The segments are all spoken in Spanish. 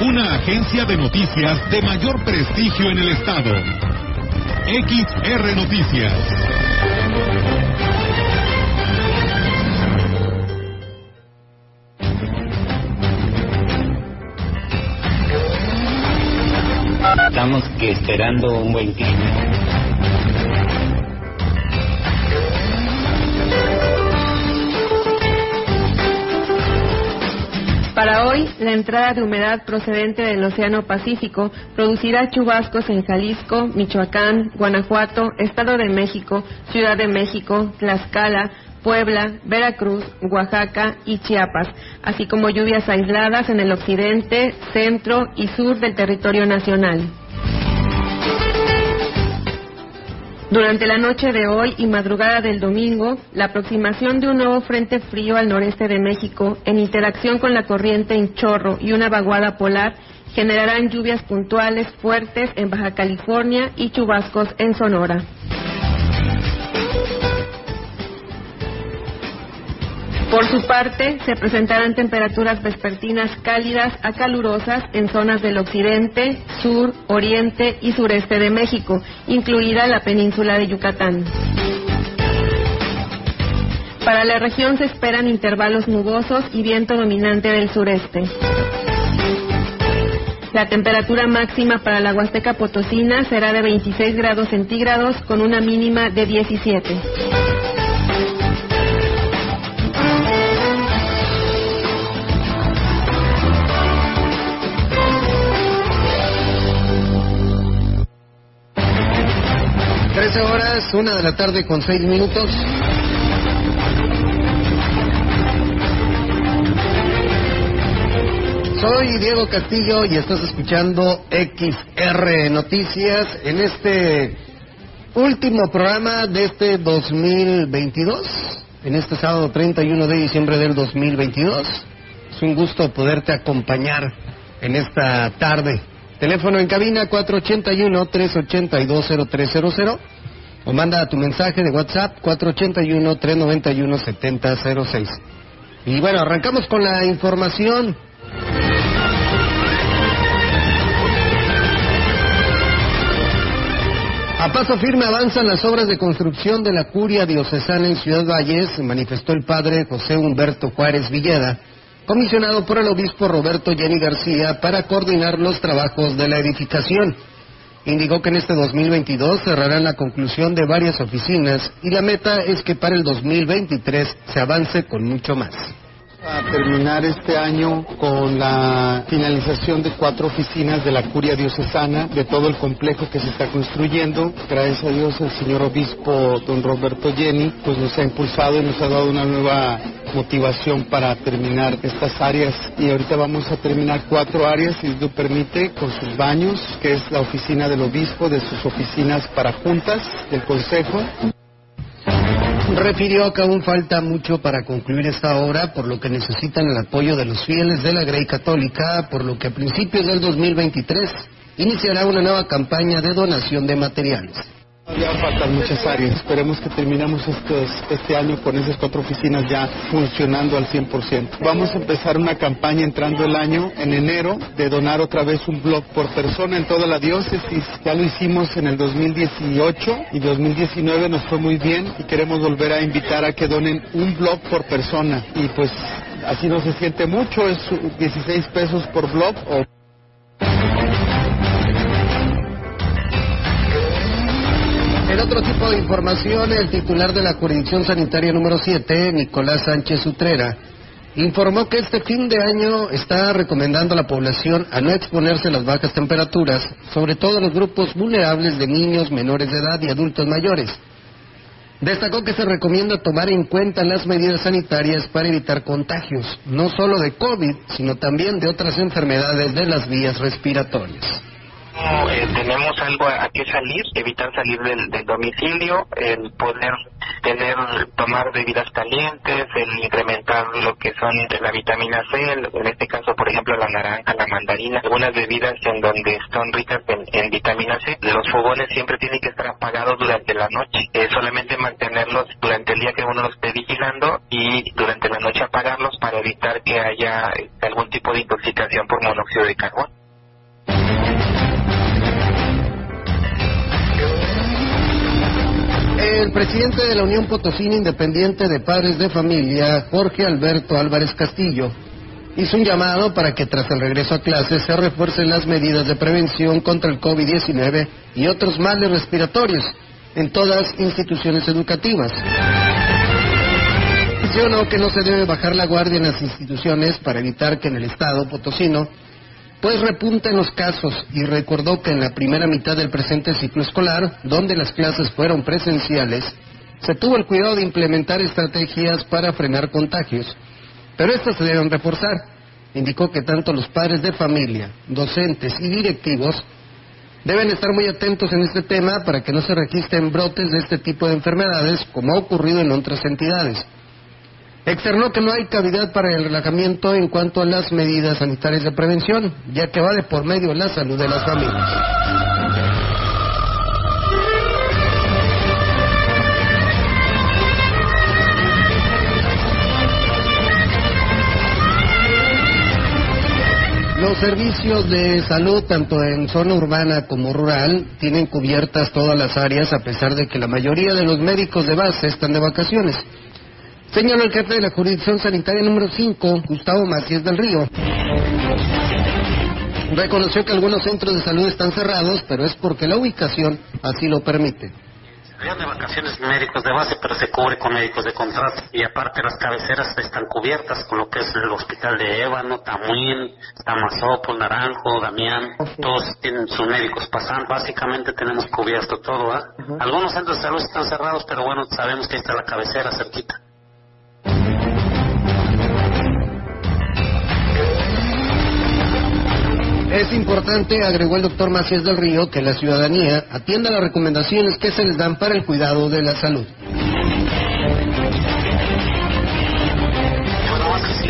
Una agencia de noticias de mayor prestigio en el estado. XR Noticias. Estamos esperando un buen clima. Para hoy, la entrada de humedad procedente del Océano Pacífico producirá chubascos en Jalisco, Michoacán, Guanajuato, Estado de México, Ciudad de México, Tlaxcala, Puebla, Veracruz, Oaxaca y Chiapas, así como lluvias aisladas en el occidente, centro y sur del territorio nacional. Durante la noche de hoy y madrugada del domingo, la aproximación de un nuevo frente frío al noreste de México, en interacción con la corriente en chorro y una vaguada polar, generarán lluvias puntuales fuertes en Baja California y chubascos en Sonora. Por su parte, se presentarán temperaturas vespertinas cálidas a calurosas en zonas del occidente, sur, oriente y sureste de México, incluida la península de Yucatán. Para la región se esperan intervalos nubosos y viento dominante del sureste. La temperatura máxima para la Huasteca Potosina será de 26 grados centígrados con una mínima de 17. Una de la tarde con seis minutos. Soy Diego Castillo y estás escuchando XR Noticias en este último programa de este 2022, en este sábado 31 de diciembre del 2022. Es un gusto poderte acompañar en esta tarde. Teléfono en cabina 481-382-0300 o manda tu mensaje de WhatsApp 481-391-7006. Y bueno, arrancamos con la información. A paso firme avanzan las obras de construcción de la curia diocesana en Ciudad Valles, manifestó el padre José Humberto Juárez Villeda, comisionado por el obispo Roberto Jenny García para coordinar los trabajos de la edificación. Indicó que en este 2022 cerrarán la conclusión de varias oficinas y la meta es que para el 2023 se avance con mucho más a terminar este año con la finalización de cuatro oficinas de la curia diocesana, de todo el complejo que se está construyendo. Gracias a Dios el señor obispo don Roberto Jenny pues nos ha impulsado y nos ha dado una nueva motivación para terminar estas áreas y ahorita vamos a terminar cuatro áreas si Dios permite con sus baños, que es la oficina del obispo, de sus oficinas para juntas del consejo refirió que aún falta mucho para concluir esta obra, por lo que necesitan el apoyo de los fieles de la Grey Católica, por lo que a principios del 2023 iniciará una nueva campaña de donación de materiales. Todavía faltan muchas áreas. Esperemos que terminamos estos, este año con esas cuatro oficinas ya funcionando al 100%. Vamos a empezar una campaña entrando el año en enero de donar otra vez un blog por persona en toda la diócesis. Ya lo hicimos en el 2018 y 2019 nos fue muy bien y queremos volver a invitar a que donen un blog por persona. Y pues así no se siente mucho, es 16 pesos por blog o otro tipo de información, el titular de la jurisdicción sanitaria número 7, Nicolás Sánchez Utrera, informó que este fin de año está recomendando a la población a no exponerse a las bajas temperaturas, sobre todo los grupos vulnerables de niños menores de edad y adultos mayores. Destacó que se recomienda tomar en cuenta las medidas sanitarias para evitar contagios, no solo de COVID, sino también de otras enfermedades de las vías respiratorias. Eh, tenemos algo a, qué salir, evitar salir del, domicilio, el poder tener, tomar bebidas calientes, el incrementar lo que son la vitamina C, en este caso, por ejemplo, la naranja, la mandarina, algunas bebidas en donde son ricas en, vitamina C. Los fogones siempre tienen que estar apagados durante la noche, eh, solamente mantenerlos durante el día que uno los esté vigilando y durante la noche apagarlos para evitar que haya algún tipo de intoxicación por monóxido de carbono. El presidente de la Unión Potosina Independiente de Padres de Familia, Jorge Alberto Álvarez Castillo, hizo un llamado para que tras el regreso a clases se refuercen las medidas de prevención contra el COVID-19 y otros males respiratorios en todas instituciones educativas. Mencionó que no se debe bajar la guardia en las instituciones para evitar que en el Estado potosino pues repunten los casos y recordó que en la primera mitad del presente ciclo escolar, donde las clases fueron presenciales, se tuvo el cuidado de implementar estrategias para frenar contagios, pero estas se deben reforzar. Indicó que tanto los padres de familia, docentes y directivos deben estar muy atentos en este tema para que no se registren brotes de este tipo de enfermedades como ha ocurrido en otras entidades. Externó que no hay cavidad para el relajamiento en cuanto a las medidas sanitarias de prevención, ya que va de por medio la salud de las familias. Los servicios de salud, tanto en zona urbana como rural, tienen cubiertas todas las áreas a pesar de que la mayoría de los médicos de base están de vacaciones. Señaló el jefe de la jurisdicción sanitaria número 5, Gustavo Macías del Río. Reconoció que algunos centros de salud están cerrados, pero es porque la ubicación así lo permite de vacaciones médicos de base, pero se cubre con médicos de contrato. Y aparte las cabeceras están cubiertas con lo que es el hospital de Ébano, Tamuín, Tamazopo, Naranjo, Damián. Todos tienen sus médicos pasando. Básicamente tenemos cubierto todo. ¿ah? Algunos centros de salud están cerrados, pero bueno, sabemos que está la cabecera cerquita. Es importante, agregó el doctor Macías del Río, que la ciudadanía atienda las recomendaciones que se les dan para el cuidado de la salud.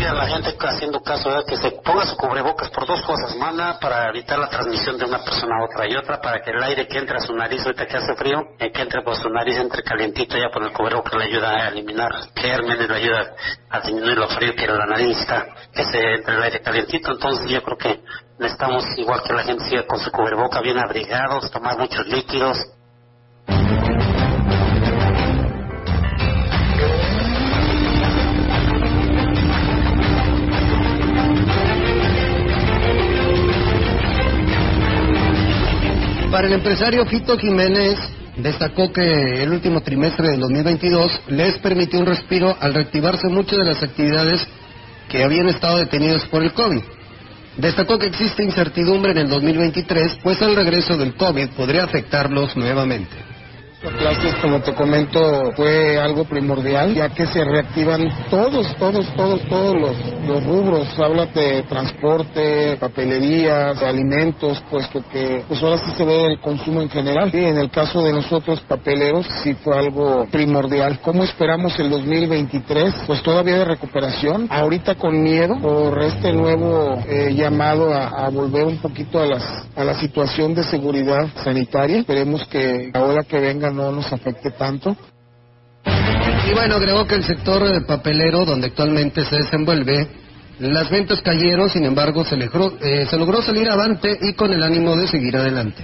La gente haciendo caso de que se ponga su cubrebocas por dos cosas. Mana para evitar la transmisión de una persona a otra y otra para que el aire que entre a su nariz ahorita que hace frío, eh, que entre por su nariz entre calientito ya por el cubrebocas le ayuda a eliminar gérmenes, le ayuda a disminuir lo frío que la nariz está, que se entre el aire calientito. Entonces yo creo que necesitamos igual que la gente siga con su cubreboca bien abrigados, tomar muchos líquidos, El empresario Fito Jiménez, destacó que el último trimestre del 2022 les permitió un respiro al reactivarse muchas de las actividades que habían estado detenidas por el COVID. Destacó que existe incertidumbre en el 2023, pues el regreso del COVID podría afectarlos nuevamente clases, como te comento, fue algo primordial, ya que se reactivan todos, todos, todos, todos los, los rubros. Habla de transporte, papelería, de alimentos, puesto que pues ahora sí se ve el consumo en general. Y en el caso de nosotros, papeleros, sí fue algo primordial. ¿Cómo esperamos el 2023? Pues todavía de recuperación. Ahorita con miedo por este nuevo eh, llamado a, a, volver un poquito a, las, a la situación de seguridad sanitaria. Esperemos que ahora que vengan no nos afecte tanto. Y bueno, agregó que el sector papelero donde actualmente se desenvuelve, las ventas cayeron, sin embargo se, eh, se logró salir avante y con el ánimo de seguir adelante.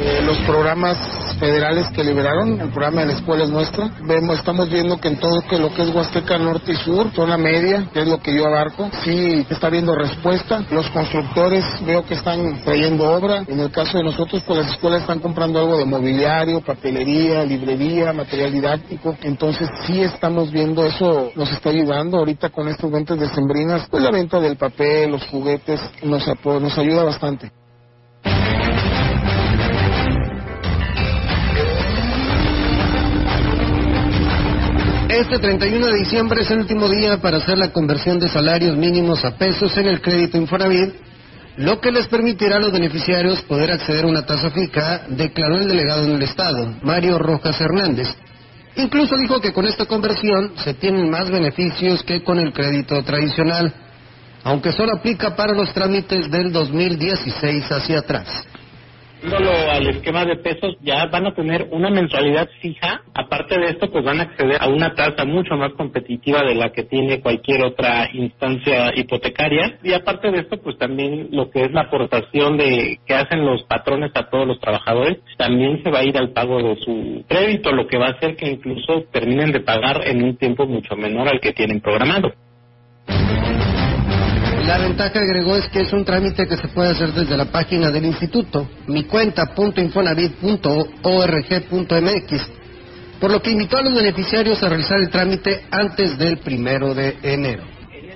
Eh, los programas federales que liberaron, el programa de la escuela es nuestra. Vemos, estamos viendo que en todo que lo que es Huasteca Norte y Sur, zona media, que es lo que yo abarco, sí está habiendo respuesta. Los constructores veo que están trayendo obra. En el caso de nosotros, pues las escuelas están comprando algo de mobiliario, papelería, librería, material didáctico. Entonces sí estamos viendo eso, nos está ayudando ahorita con estos ventas de sembrinas, pues la venta del papel, los juguetes, nos, nos ayuda bastante. Este 31 de diciembre es el último día para hacer la conversión de salarios mínimos a pesos en el crédito Infonavit, lo que les permitirá a los beneficiarios poder acceder a una tasa fija, declaró el delegado en el Estado, Mario Rojas Hernández. Incluso dijo que con esta conversión se tienen más beneficios que con el crédito tradicional, aunque solo aplica para los trámites del 2016 hacia atrás al esquema de pesos, ya van a tener una mensualidad fija. Aparte de esto, pues van a acceder a una tasa mucho más competitiva de la que tiene cualquier otra instancia hipotecaria. Y aparte de esto, pues también lo que es la aportación de que hacen los patrones a todos los trabajadores, también se va a ir al pago de su crédito, lo que va a hacer que incluso terminen de pagar en un tiempo mucho menor al que tienen programado. La ventaja, agregó, es que es un trámite que se puede hacer desde la página del instituto, micuenta.infonavit.org.mx, por lo que invitó a los beneficiarios a realizar el trámite antes del primero de enero.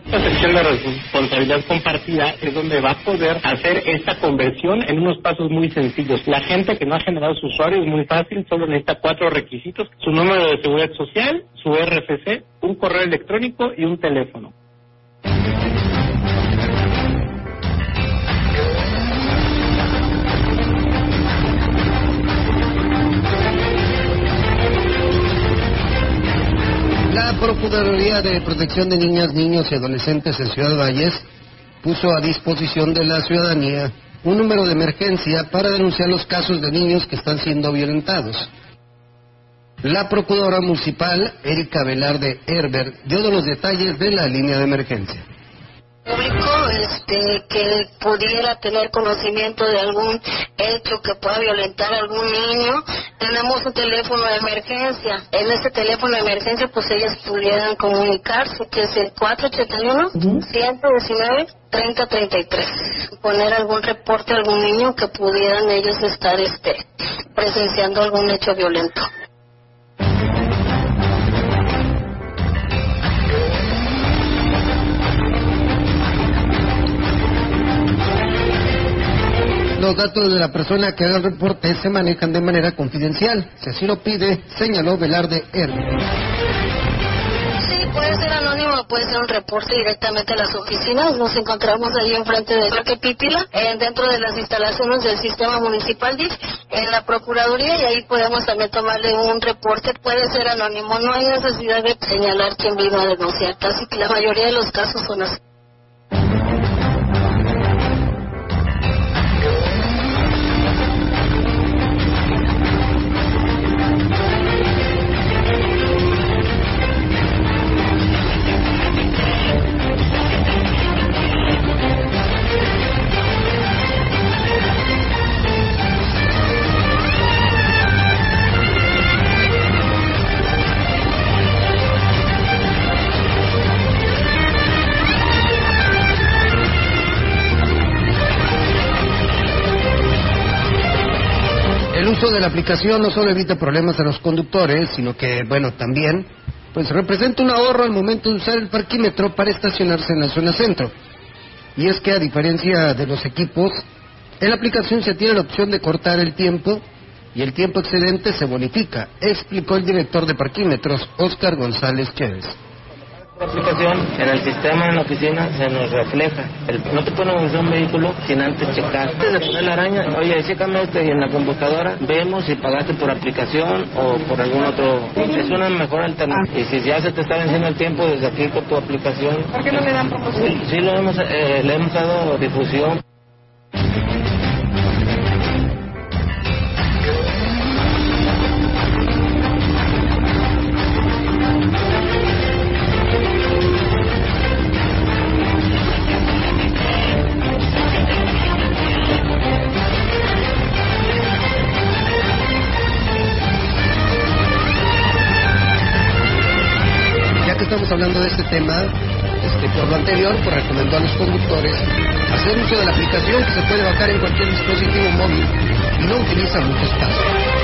Esta sección de responsabilidad compartida es donde va a poder hacer esta conversión en unos pasos muy sencillos. La gente que no ha generado su usuario es muy fácil, solo necesita cuatro requisitos, su número de seguridad social, su RFC, un correo electrónico y un teléfono. La Procuraduría de Protección de Niñas, Niños y Adolescentes en Ciudad Valles puso a disposición de la ciudadanía un número de emergencia para denunciar los casos de niños que están siendo violentados. La Procuradora Municipal, Erika Velarde Herber, dio los detalles de la línea de emergencia público este, que pudiera tener conocimiento de algún hecho que pueda violentar a algún niño, tenemos un teléfono de emergencia. En ese teléfono de emergencia, pues ellas pudieran comunicarse, que es el 481-119-3033. Poner algún reporte a algún niño que pudieran ellos estar este, presenciando algún hecho violento. Los datos de la persona que haga el reporte se manejan de manera confidencial. Si así lo pide, señaló Velarde R. Puede ser anónimo, puede ser un reporte directamente a las oficinas. Nos encontramos ahí enfrente del Parque Pípila, eh, dentro de las instalaciones del sistema municipal en la Procuraduría, y ahí podemos también tomarle un reporte. Puede ser anónimo, no hay necesidad de señalar quién vino a denunciar. Casi que la mayoría de los casos son así. La aplicación no solo evita problemas a los conductores, sino que, bueno, también, pues representa un ahorro al momento de usar el parquímetro para estacionarse en la zona centro. Y es que a diferencia de los equipos, en la aplicación se tiene la opción de cortar el tiempo y el tiempo excedente se bonifica, explicó el director de parquímetros, Oscar González Chávez. La aplicación en el sistema en la oficina se nos refleja. no te ponemos un vehículo sin antes checar. Antes de poner la araña, oye, chécame este y en la computadora vemos si pagaste por aplicación o por algún otro. Es una mejor alternativa. Y si ya se te está venciendo el tiempo desde aquí con tu aplicación. ¿Por qué no le dan promoción? Sí, lo hemos, eh, le hemos dado difusión. De este tema, este, por lo anterior, pues recomendó a los conductores hacer uso de la aplicación que se puede bajar en cualquier dispositivo móvil y no utiliza mucho espacio.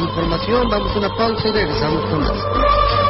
Información. Vamos a una pausa y regresamos con más.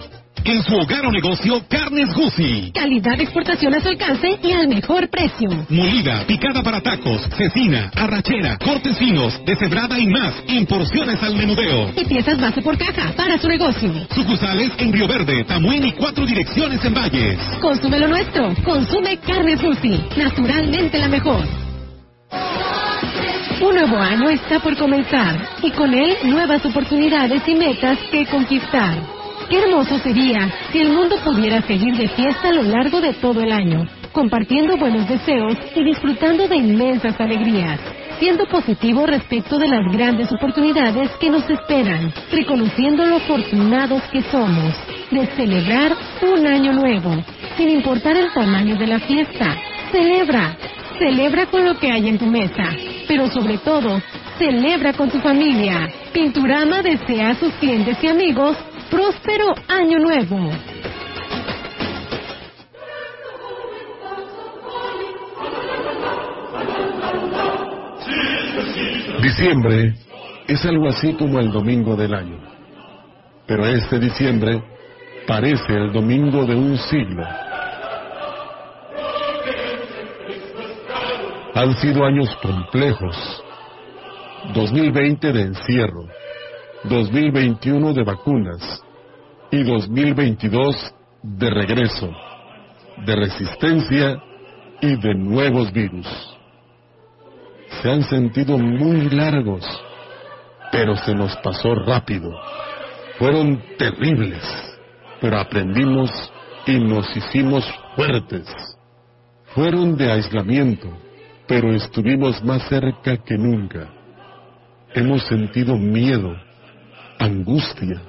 En su hogar o negocio, carnes Gucci. Calidad de exportación a su alcance y al mejor precio. Molida, picada para tacos, cecina, arrachera, cortes finos, deshebrada y más, en porciones al menudeo. Y piezas base por caja para su negocio. Sucursales en Río Verde, Tamuín y cuatro direcciones en Valles. Consume lo nuestro. Consume carnes Gucci. Naturalmente la mejor. Un nuevo año está por comenzar y con él nuevas oportunidades y metas que conquistar. Qué hermoso sería si el mundo pudiera seguir de fiesta a lo largo de todo el año, compartiendo buenos deseos y disfrutando de inmensas alegrías, siendo positivo respecto de las grandes oportunidades que nos esperan, reconociendo lo afortunados que somos, de celebrar un año nuevo, sin importar el tamaño de la fiesta. Celebra, celebra con lo que hay en tu mesa, pero sobre todo, celebra con tu familia. Pinturama desea a sus clientes y amigos próspero año nuevo. Diciembre es algo así como el domingo del año. Pero este diciembre parece el domingo de un siglo. Han sido años complejos. 2020 de encierro 2021 de vacunas y 2022 de regreso, de resistencia y de nuevos virus. Se han sentido muy largos, pero se nos pasó rápido. Fueron terribles, pero aprendimos y nos hicimos fuertes. Fueron de aislamiento, pero estuvimos más cerca que nunca. Hemos sentido miedo, angustia,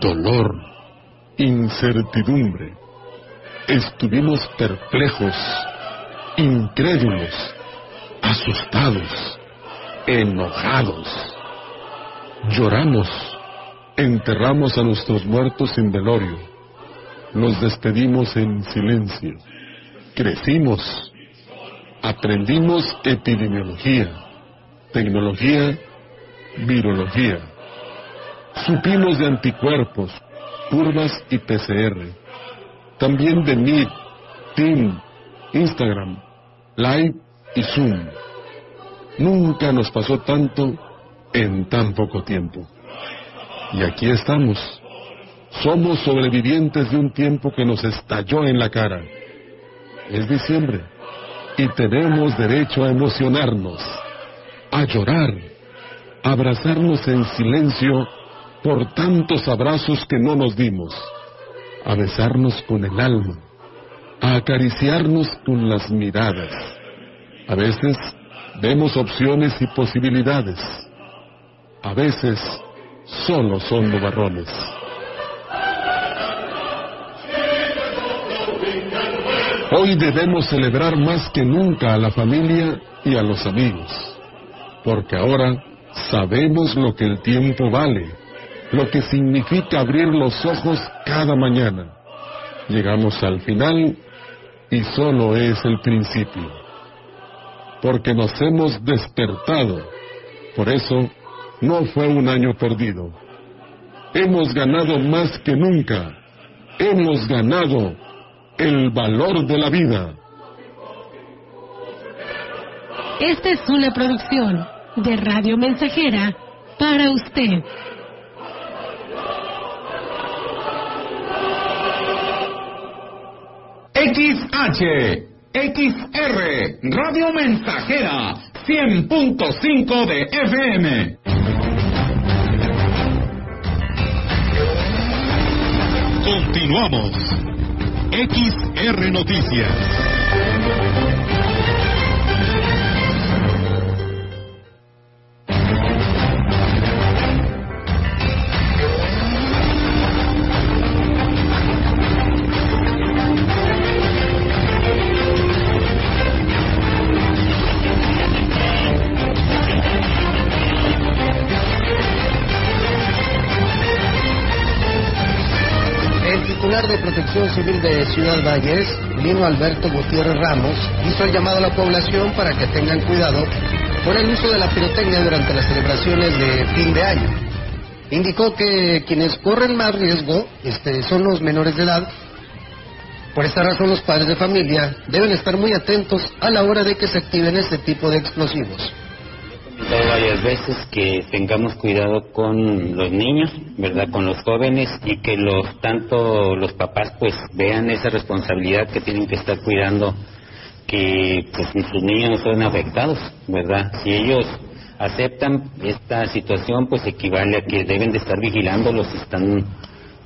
dolor, incertidumbre. Estuvimos perplejos, incrédulos, asustados, enojados. Lloramos, enterramos a nuestros muertos en velorio, nos despedimos en silencio, crecimos, aprendimos epidemiología, tecnología, virología Supimos de anticuerpos, curvas y PCR. También de Meet, Team, Instagram, Live y Zoom. Nunca nos pasó tanto en tan poco tiempo. Y aquí estamos. Somos sobrevivientes de un tiempo que nos estalló en la cara. Es diciembre y tenemos derecho a emocionarnos, a llorar, a abrazarnos en silencio por tantos abrazos que no nos dimos, a besarnos con el alma, a acariciarnos con las miradas. A veces vemos opciones y posibilidades. A veces solo son nubarrones. Hoy debemos celebrar más que nunca a la familia y a los amigos, porque ahora sabemos lo que el tiempo vale lo que significa abrir los ojos cada mañana. Llegamos al final y solo es el principio. Porque nos hemos despertado. Por eso no fue un año perdido. Hemos ganado más que nunca. Hemos ganado el valor de la vida. Esta es una producción de Radio Mensajera para usted. XH, XR, Radio Mensajera, 100.5 de FM. Continuamos. XR Noticias. Protección Civil de Ciudad Valles, Lino Alberto Gutiérrez Ramos, hizo el llamado a la población para que tengan cuidado con el uso de la pirotecnia durante las celebraciones de fin de año. Indicó que quienes corren más riesgo este, son los menores de edad. Por esta razón, los padres de familia deben estar muy atentos a la hora de que se activen este tipo de explosivos. Varias veces que tengamos cuidado con los niños, ¿verdad? Con los jóvenes y que los tanto los papás pues vean esa responsabilidad que tienen que estar cuidando que pues sus niños no sean afectados, ¿verdad? Si ellos aceptan esta situación pues equivale a que deben de estar vigilándolos si están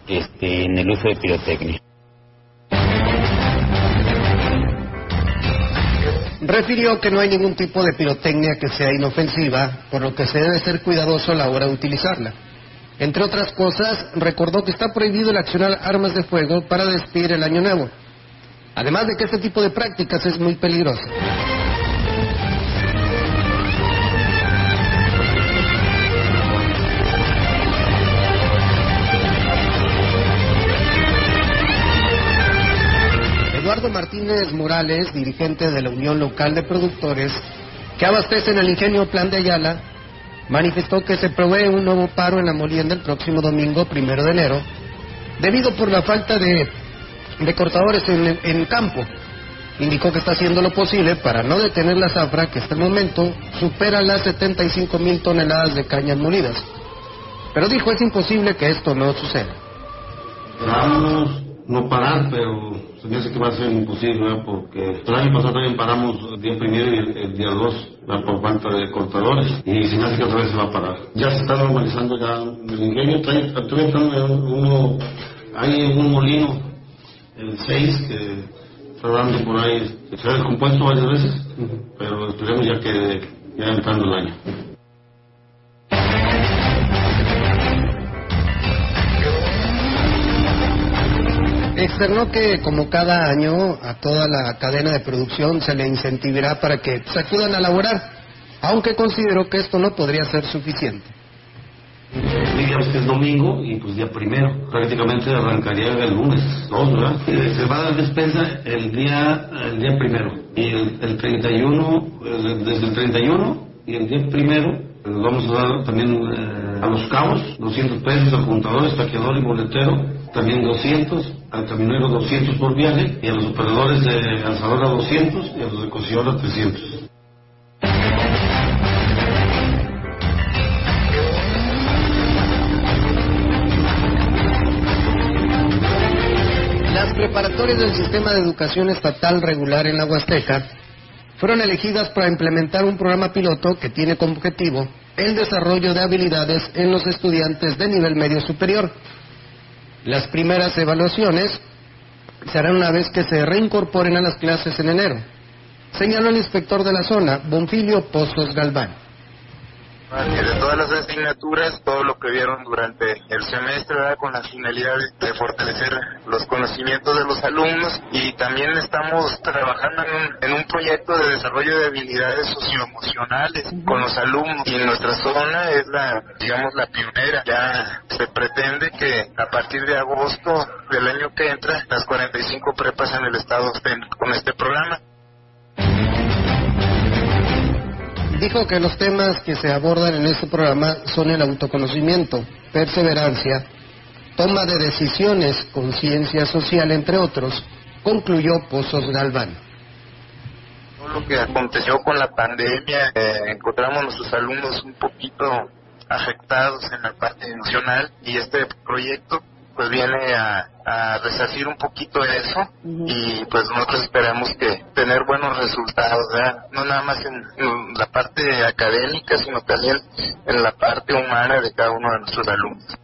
este, en el uso de pirotecnia. Refirió que no hay ningún tipo de pirotecnia que sea inofensiva, por lo que se debe ser cuidadoso a la hora de utilizarla. Entre otras cosas, recordó que está prohibido el accionar armas de fuego para despedir el año nuevo. Además de que este tipo de prácticas es muy peligroso. Martínez Morales, dirigente de la Unión Local de Productores, que abastecen el ingenio Plan de Ayala, manifestó que se provee un nuevo paro en la molienda el próximo domingo, primero de enero, debido por la falta de, cortadores en, en campo. Indicó que está haciendo lo posible para no detener la zafra que hasta el momento supera las 75 mil toneladas de cañas molidas. Pero dijo es imposible que esto no suceda. Vamos no parar, pero se me hace que va a ser imposible, porque el año pasado también paramos el día primero y el, el día dos por falta de cortadores. Y se me hace que otra vez se va a parar. Ya se está normalizando ya el ingenio, todavía está uno, hay un molino, el 6, que está dando por ahí, se ha descompuesto varias veces, pero esperemos ya que ya entrando el año. Externó que como cada año a toda la cadena de producción se le incentivará para que se acudan a laborar, aunque consideró que esto no podría ser suficiente. Digamos que es domingo y pues día primero. Prácticamente arrancaría el lunes, dos, ¿verdad? Eh, Se va a dar despensa el día, el día primero. Y el, el 31, el- desde el 31 y el día primero, eh, vamos a dar también eh, a los cabos 200 pesos al contador, estaqueador y boletero, también 200, al camionero 200 por viaje y a los operadores de alzadora 200 y a los de cosidora 300. Las preparatorias del sistema de educación estatal regular en la Huasteca fueron elegidas para implementar un programa piloto que tiene como objetivo el desarrollo de habilidades en los estudiantes de nivel medio superior. Las primeras evaluaciones se harán una vez que se reincorporen a las clases en enero, señaló el inspector de la zona, Bonfilio Pozos Galván. De todas las asignaturas, todo lo que vieron durante el semestre, ¿verdad? con la finalidad de fortalecer los conocimientos de los alumnos y también estamos trabajando en un, en un proyecto de desarrollo de habilidades socioemocionales con los alumnos y nuestra zona es la, digamos, la pionera. Ya se pretende que a partir de agosto del año que entra, las 45 prepas en el estado estén con este programa. Dijo que los temas que se abordan en este programa son el autoconocimiento, perseverancia, toma de decisiones, conciencia social, entre otros, concluyó Pozos Galván. todo lo que aconteció con la pandemia, eh, encontramos a nuestros alumnos un poquito afectados en la parte emocional y este proyecto pues viene a, a resarcir un poquito eso y pues nosotros esperamos que tener buenos resultados, ¿verdad? no nada más en, en la parte académica, sino también en la parte humana de cada uno de nuestros alumnos.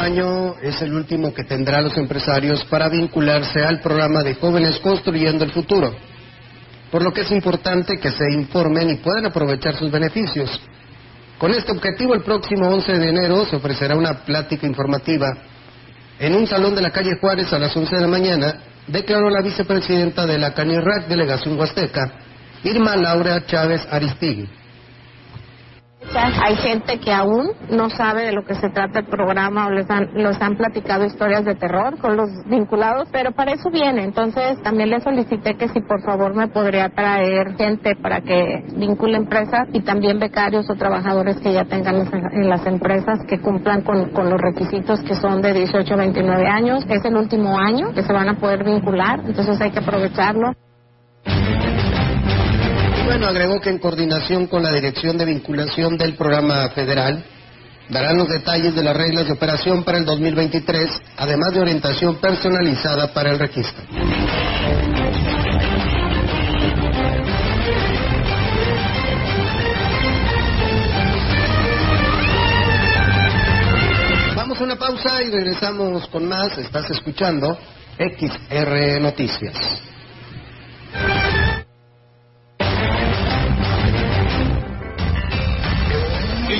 Año es el último que tendrá los empresarios para vincularse al programa de jóvenes construyendo el futuro, por lo que es importante que se informen y puedan aprovechar sus beneficios. Con este objetivo, el próximo 11 de enero se ofrecerá una plática informativa en un salón de la calle Juárez a las 11 de la mañana, declaró la vicepresidenta de la CANIRAC Delegación Huasteca, Irma Laura Chávez Aristigui. Hay gente que aún no sabe de lo que se trata el programa o les han, platicado historias de terror con los vinculados, pero para eso viene. Entonces también le solicité que si por favor me podría traer gente para que vincule empresas y también becarios o trabajadores que ya tengan en las empresas que cumplan con, con los requisitos que son de 18 a 29 años. Es el último año que se van a poder vincular, entonces hay que aprovecharlo bueno, agregó que en coordinación con la Dirección de Vinculación del Programa Federal, darán los detalles de las reglas de operación para el 2023, además de orientación personalizada para el registro. Vamos a una pausa y regresamos con más. Estás escuchando XR Noticias.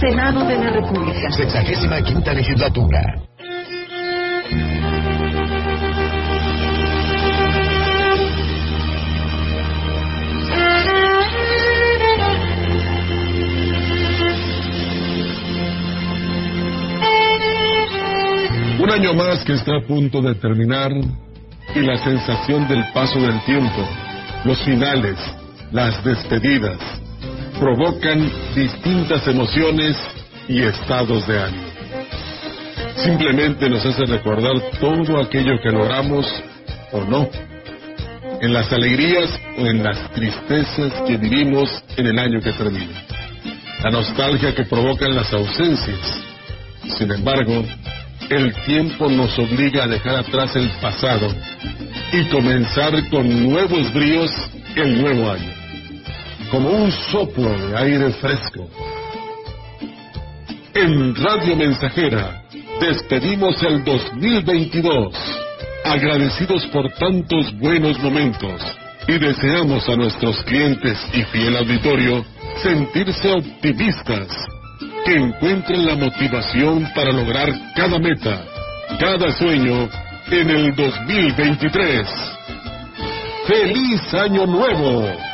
Senado de la República. Sexagésima quinta legislatura. Un año más que está a punto de terminar y la sensación del paso del tiempo, los finales, las despedidas, provocan distintas emociones y estados de ánimo. Simplemente nos hace recordar todo aquello que logramos o no, en las alegrías o en las tristezas que vivimos en el año que termina, la nostalgia que provocan las ausencias. Sin embargo, el tiempo nos obliga a dejar atrás el pasado y comenzar con nuevos bríos el nuevo año como un soplo de aire fresco. En Radio Mensajera despedimos el 2022, agradecidos por tantos buenos momentos y deseamos a nuestros clientes y fiel auditorio sentirse optimistas, que encuentren la motivación para lograr cada meta, cada sueño en el 2023. ¡Feliz Año Nuevo!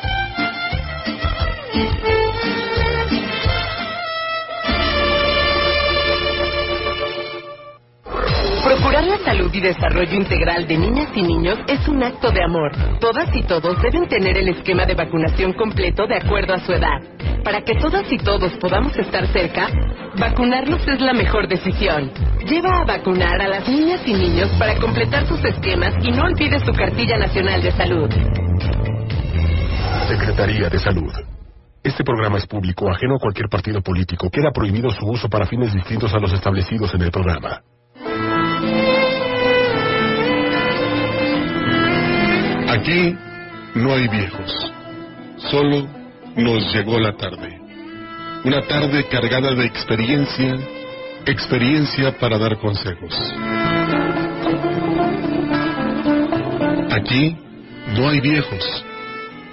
Procurar la salud y desarrollo integral de niñas y niños es un acto de amor. Todas y todos deben tener el esquema de vacunación completo de acuerdo a su edad. Para que todas y todos podamos estar cerca, vacunarnos es la mejor decisión. Lleva a vacunar a las niñas y niños para completar sus esquemas y no olvides su cartilla nacional de salud. Secretaría de Salud. Este programa es público, ajeno a cualquier partido político. Queda prohibido su uso para fines distintos a los establecidos en el programa. Aquí no hay viejos. Solo nos llegó la tarde. Una tarde cargada de experiencia, experiencia para dar consejos. Aquí no hay viejos.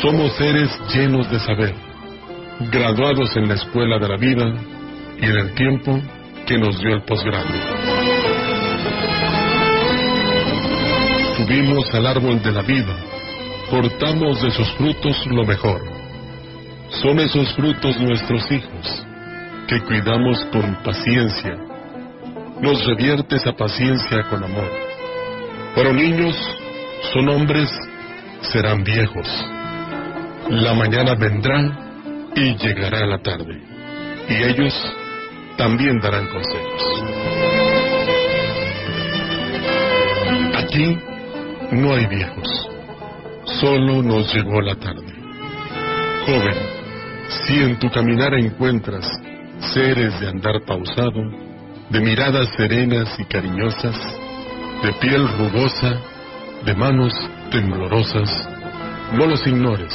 Somos seres llenos de saber, graduados en la escuela de la vida y en el tiempo que nos dio el posgrado. Subimos al árbol de la vida, cortamos de sus frutos lo mejor. Son esos frutos nuestros hijos, que cuidamos con paciencia. Nos revierte esa paciencia con amor. Pero niños son hombres, serán viejos. La mañana vendrá y llegará la tarde. Y ellos también darán consejos. Aquí no hay viejos. Solo nos llegó la tarde. Joven, si en tu caminar encuentras seres de andar pausado, de miradas serenas y cariñosas, de piel rugosa, de manos temblorosas, no los ignores,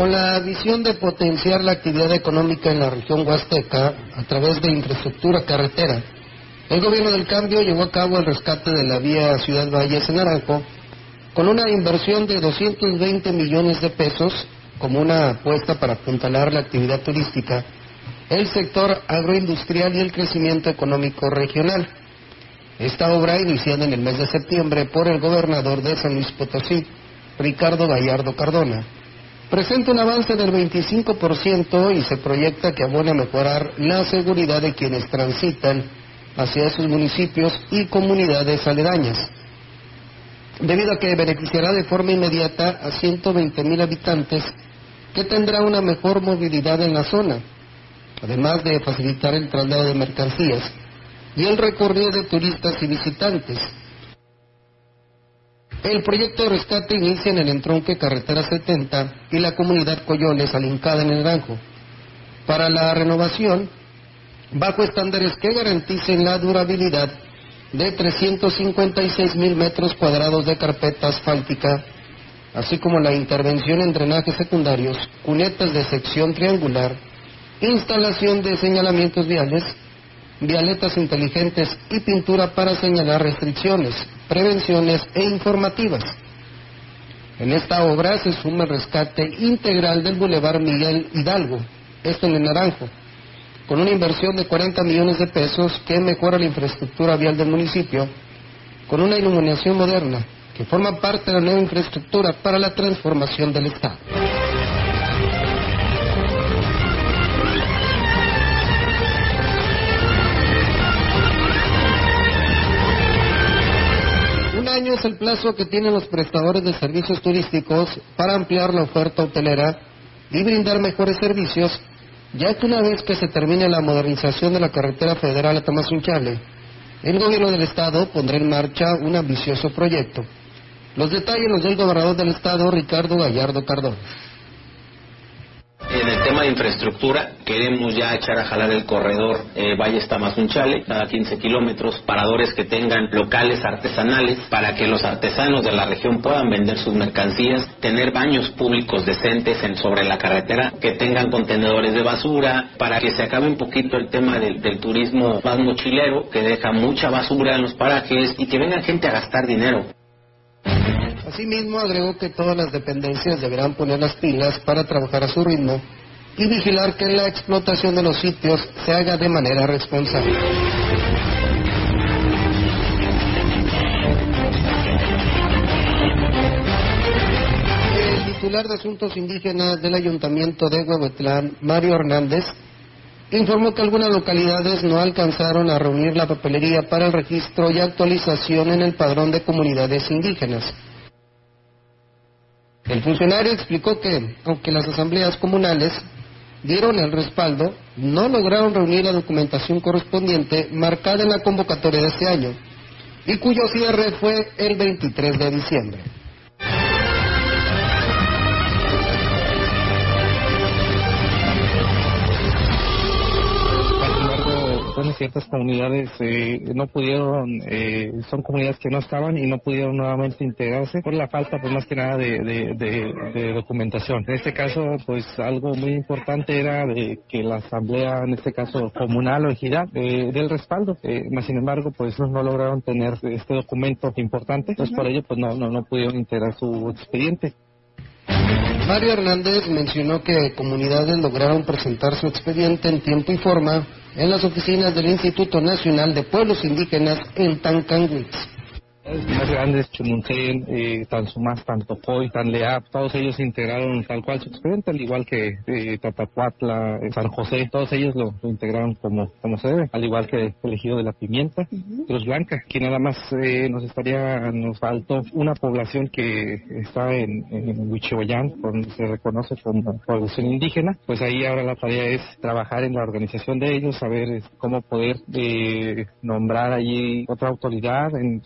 Con la visión de potenciar la actividad económica en la región huasteca a través de infraestructura carretera, el gobierno del cambio llevó a cabo el rescate de la vía Ciudad Valles en Naranjo con una inversión de 220 millones de pesos como una apuesta para apuntalar la actividad turística, el sector agroindustrial y el crecimiento económico regional. Esta obra, iniciada en el mes de septiembre por el gobernador de San Luis Potosí, Ricardo Gallardo Cardona, presenta un avance del 25% y se proyecta que abone a mejorar la seguridad de quienes transitan hacia esos municipios y comunidades aledañas, debido a que beneficiará de forma inmediata a 120 mil habitantes que tendrá una mejor movilidad en la zona, además de facilitar el traslado de mercancías y el recorrido de turistas y visitantes. El proyecto de rescate inicia en el entronque Carretera 70 y la comunidad Coyoles alincada en el Naranjo. Para la renovación, bajo estándares que garanticen la durabilidad de 356 mil metros cuadrados de carpeta asfáltica, así como la intervención en drenajes secundarios, cunetas de sección triangular, instalación de señalamientos viales, vialetas inteligentes y pintura para señalar restricciones, prevenciones e informativas. En esta obra se suma el rescate integral del Boulevard Miguel Hidalgo, esto en el Naranjo, con una inversión de 40 millones de pesos que mejora la infraestructura vial del municipio, con una iluminación moderna, que forma parte de la nueva infraestructura para la transformación del Estado. Es el plazo que tienen los prestadores de servicios turísticos para ampliar la oferta hotelera y brindar mejores servicios, ya que una vez que se termine la modernización de la carretera federal a Tamazunchale, el gobierno del estado pondrá en marcha un ambicioso proyecto. Los detalles los del gobernador del estado, Ricardo Gallardo Cardón. En el tema de infraestructura, queremos ya echar a jalar el corredor eh, Valles Tamazunchale, cada 15 kilómetros, paradores que tengan locales artesanales para que los artesanos de la región puedan vender sus mercancías, tener baños públicos decentes en, sobre la carretera, que tengan contenedores de basura, para que se acabe un poquito el tema del, del turismo más mochilero, que deja mucha basura en los parajes y que venga gente a gastar dinero. Asimismo, agregó que todas las dependencias deberán poner las pilas para trabajar a su ritmo y vigilar que la explotación de los sitios se haga de manera responsable. El titular de Asuntos Indígenas del Ayuntamiento de Huehuetlán, Mario Hernández, informó que algunas localidades no alcanzaron a reunir la papelería para el registro y actualización en el padrón de comunidades indígenas. El funcionario explicó que, aunque las asambleas comunales dieron el respaldo, no lograron reunir la documentación correspondiente marcada en la convocatoria de este año y cuyo cierre fue el 23 de diciembre. Ciertas comunidades eh, no pudieron, eh, son comunidades que no estaban y no pudieron nuevamente integrarse por la falta, pues más que nada, de, documentación. En este caso, pues algo muy importante era de que la asamblea, en este caso comunal o ejidad, eh, del respaldo. Eh, más sin embargo, pues no lograron tener este documento importante, pues por ello, pues no, no, no pudieron integrar su expediente. Mario Hernández mencionó que comunidades lograron presentar su expediente en tiempo y forma en las oficinas del Instituto Nacional de Pueblos Indígenas en Tancanwitz. Más grandes, Chumuntén, eh, Tanzumás, Tantocoy, Tanleap, todos ellos integraron tal cual su expediente, al igual que eh, Tatapuatla, eh, San José, todos ellos lo, lo, integraron como, como se debe, al igual que el ejido de la Pimienta, Cruz Blanca, que nada más eh, nos estaría, nos faltó una población que está en, en Huichihuayán, donde se reconoce como población indígena, pues ahí ahora la tarea es trabajar en la organización de ellos, saber cómo poder eh, nombrar allí otra autoridad en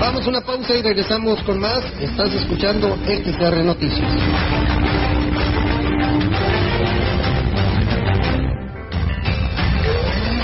Vamos a una pausa y regresamos con más. Estás escuchando XR Noticias.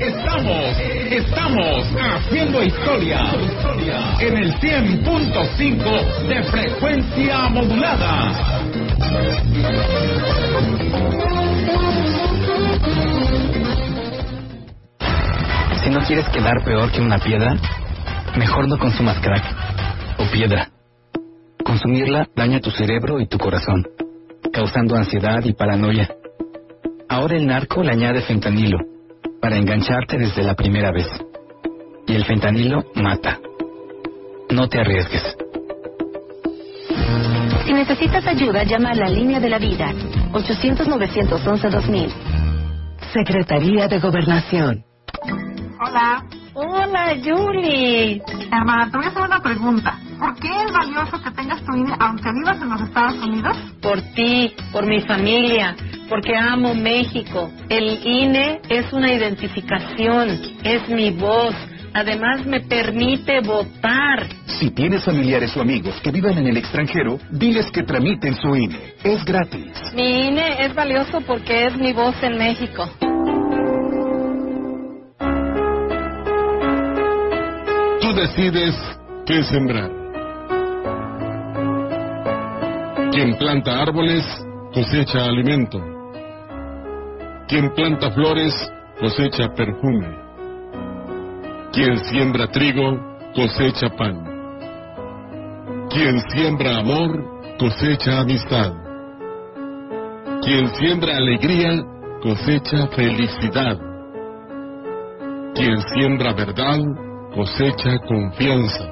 estamos, estamos haciendo historia en el 100.5 de frecuencia modulada. Si no quieres quedar peor que una piedra, mejor no consumas crack o piedra. Consumirla daña tu cerebro y tu corazón, causando ansiedad y paranoia. Ahora el narco le añade fentanilo para engancharte desde la primera vez. Y el fentanilo mata. No te arriesgues. Si necesitas ayuda, llama a la línea de la vida. 800-911-2000. Secretaría de Gobernación. Hola. Hola, Julie. Hermana, te voy a hacer una pregunta. ¿Por qué es valioso que tengas tu INE aunque vivas en los Estados Unidos? Por ti, por mi familia, porque amo México. El INE es una identificación, es mi voz, Además, me permite votar. Si tienes familiares o amigos que vivan en el extranjero, diles que tramiten su INE. Es gratis. Mi INE es valioso porque es mi voz en México. Tú decides qué sembrar. Quien planta árboles cosecha alimento. Quien planta flores cosecha perfume. Quien siembra trigo cosecha pan. Quien siembra amor cosecha amistad. Quien siembra alegría cosecha felicidad. Quien siembra verdad cosecha confianza.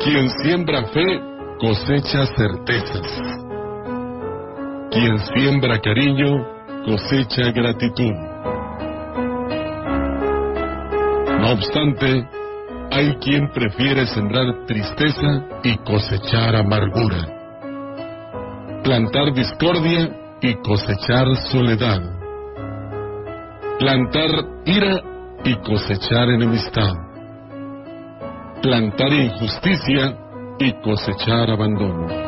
Quien siembra fe cosecha certezas. Quien siembra cariño cosecha gratitud. No obstante, hay quien prefiere sembrar tristeza y cosechar amargura. Plantar discordia y cosechar soledad. Plantar ira y cosechar enemistad. Plantar injusticia y cosechar abandono.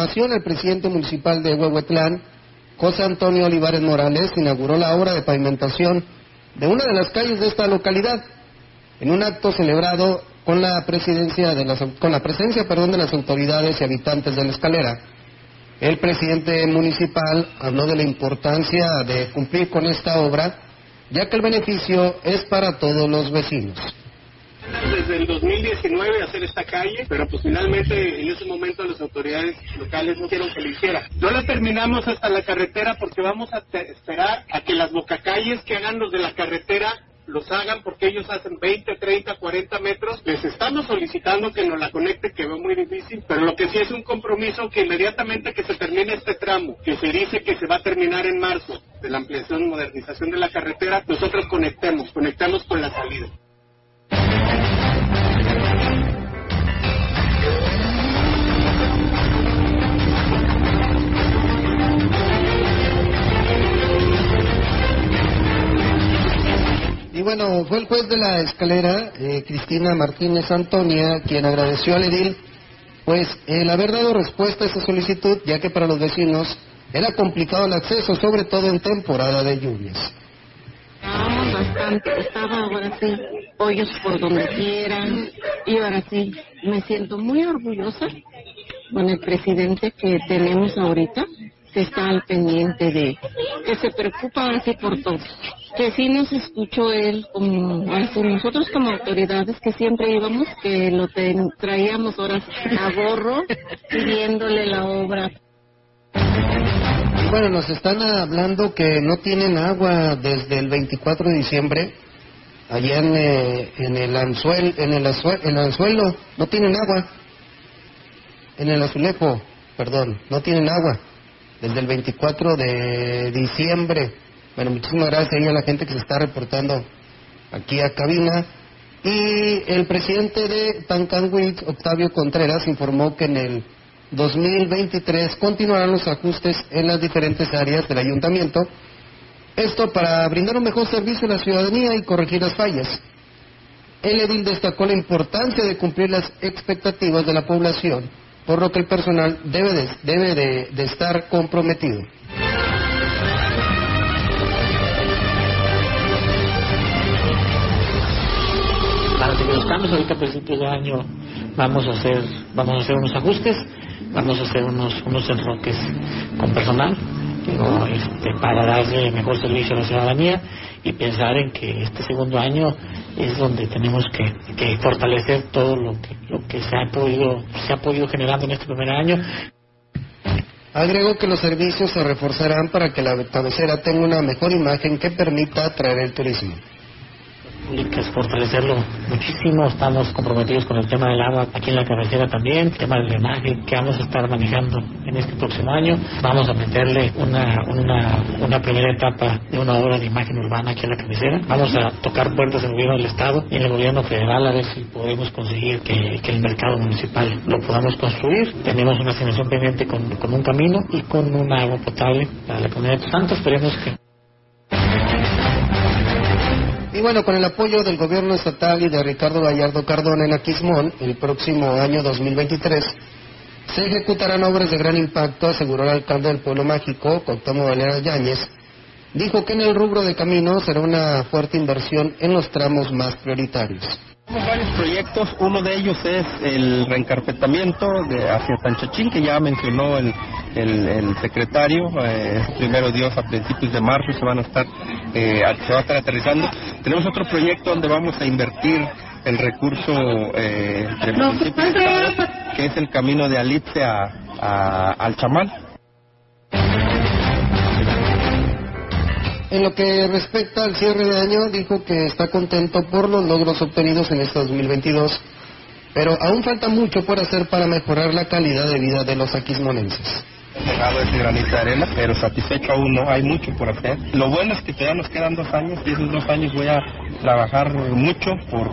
Información, el presidente municipal de Huehuetlán, José Antonio Olivares Morales, inauguró la obra de pavimentación de una de las calles de esta localidad en un acto celebrado con la presidencia de las, con la presencia de las autoridades y habitantes de la escalera. El presidente municipal habló de la importancia de cumplir con esta obra, ya que el beneficio es para todos los vecinos. Desde el 2019 hacer esta calle, pero pues finalmente en ese momento las autoridades locales no quisieron que lo hiciera. No la terminamos hasta la carretera porque vamos a esperar a que las bocacalles que hagan los de la carretera los hagan porque ellos hacen 20, 30, 40 metros. Les estamos solicitando que nos la conecte, que veo muy difícil, pero lo que sí es un compromiso que inmediatamente que se termine este tramo, que se dice que se va a terminar en marzo, de la ampliación y modernización de la carretera, nosotros conectemos, conectamos con la salida. Y bueno, fue el juez de la escalera, eh, Cristina Martínez Antonia, quien agradeció al edil, pues el haber dado respuesta a esa solicitud, ya que para los vecinos era complicado el acceso, sobre todo en temporada de lluvias. Estábamos bastante, estaba ahora sí, hoyos por donde quieran, y ahora sí, me siento muy orgullosa con el presidente que tenemos ahorita, que está al pendiente de, que se preocupa ahora sí por todo, que sí nos escuchó él como, ahora sí, nosotros como autoridades que siempre íbamos, que lo traíamos ahora sí a gorro, pidiéndole la obra Bueno, nos están hablando que no tienen agua desde el 24 de diciembre, allá en, eh, en el anzuel, en el, el anzuelo, no tienen agua, en el azulejo, perdón, no tienen agua, desde el 24 de diciembre. Bueno, muchísimas gracias a la gente que se está reportando aquí a cabina. Y el presidente de Tancanwitz, Octavio Contreras, informó que en el 2023 continuarán los ajustes en las diferentes áreas del ayuntamiento. Esto para brindar un mejor servicio a la ciudadanía y corregir las fallas. El edil destacó la importancia de cumplir las expectativas de la población, por lo que el personal debe de, debe de, estar comprometido. para seguir los cambios. Ahorita a principios de año vamos a hacer, vamos a hacer unos ajustes, vamos a hacer unos, unos enroques con personal este, para darle mejor servicio a la ciudadanía y pensar en que este segundo año es donde tenemos que, que fortalecer todo lo que, lo que se ha podido, se ha podido generando en este primer año. Agregó que los servicios se reforzarán para que la cabecera tenga una mejor imagen que permita atraer el turismo públicas, fortalecerlo muchísimo. Estamos comprometidos con el tema del agua aquí en la cabecera también, el tema del drenaje que vamos a estar manejando en este próximo año. Vamos a meterle una, una, una primera etapa de una obra de imagen urbana aquí en la cabecera. Vamos a tocar puertas en el gobierno del Estado y en el gobierno federal a ver si podemos conseguir que, que el mercado municipal lo podamos construir. Tenemos una asignación pendiente con, con un camino y con un agua potable para la comunidad de Santos. Esperemos que y bueno, con el apoyo del gobierno estatal y de Ricardo Gallardo Cardona en Aquismón, el próximo año 2023 se ejecutarán obras de gran impacto, aseguró el alcalde del pueblo mágico, Cuauhtémoc Valera Yáñez. Dijo que en el rubro de caminos será una fuerte inversión en los tramos más prioritarios. Tenemos varios proyectos, uno de ellos es el reencarpetamiento de hacia Tanchachín, que ya mencionó el, el, el secretario, eh, primero Dios a principios de marzo se van a estar, eh, se va a estar aterrizando. Tenemos otro proyecto donde vamos a invertir el recurso eh, entre municipios y estados, que es el camino de Alitze a, a, al Chamal. En lo que respecta al cierre de año, dijo que está contento por los logros obtenidos en este 2022, pero aún falta mucho por hacer para mejorar la calidad de vida de los aquismonenses. dejado ese granito de arena, pero satisfecho aún no, hay mucho por hacer. Lo bueno es que todavía nos quedan dos años y esos dos años voy a trabajar mucho por,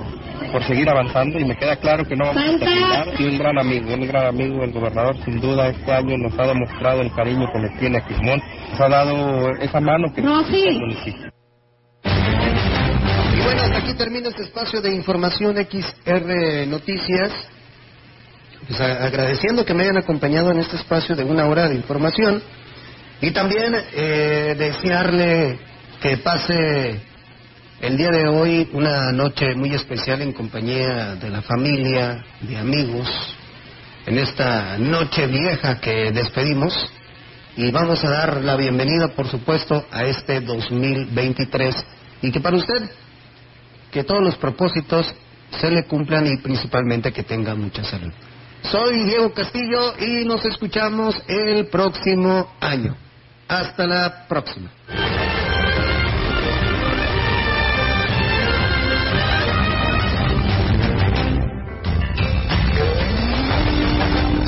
por seguir avanzando y me queda claro que no vamos a terminar. Y un gran amigo, un gran amigo, el gobernador sin duda este año nos ha demostrado el cariño que le tiene a Quismón, nos ha dado esa mano que necesita el municipio. Y bueno, hasta aquí termina este espacio de información XR Noticias. Pues agradeciendo que me hayan acompañado en este espacio de una hora de información y también eh, desearle que pase el día de hoy una noche muy especial en compañía de la familia, de amigos, en esta noche vieja que despedimos y vamos a dar la bienvenida, por supuesto, a este 2023 y que para usted que todos los propósitos se le cumplan y principalmente que tenga mucha salud. Soy Diego Castillo y nos escuchamos el próximo año. Hasta la próxima.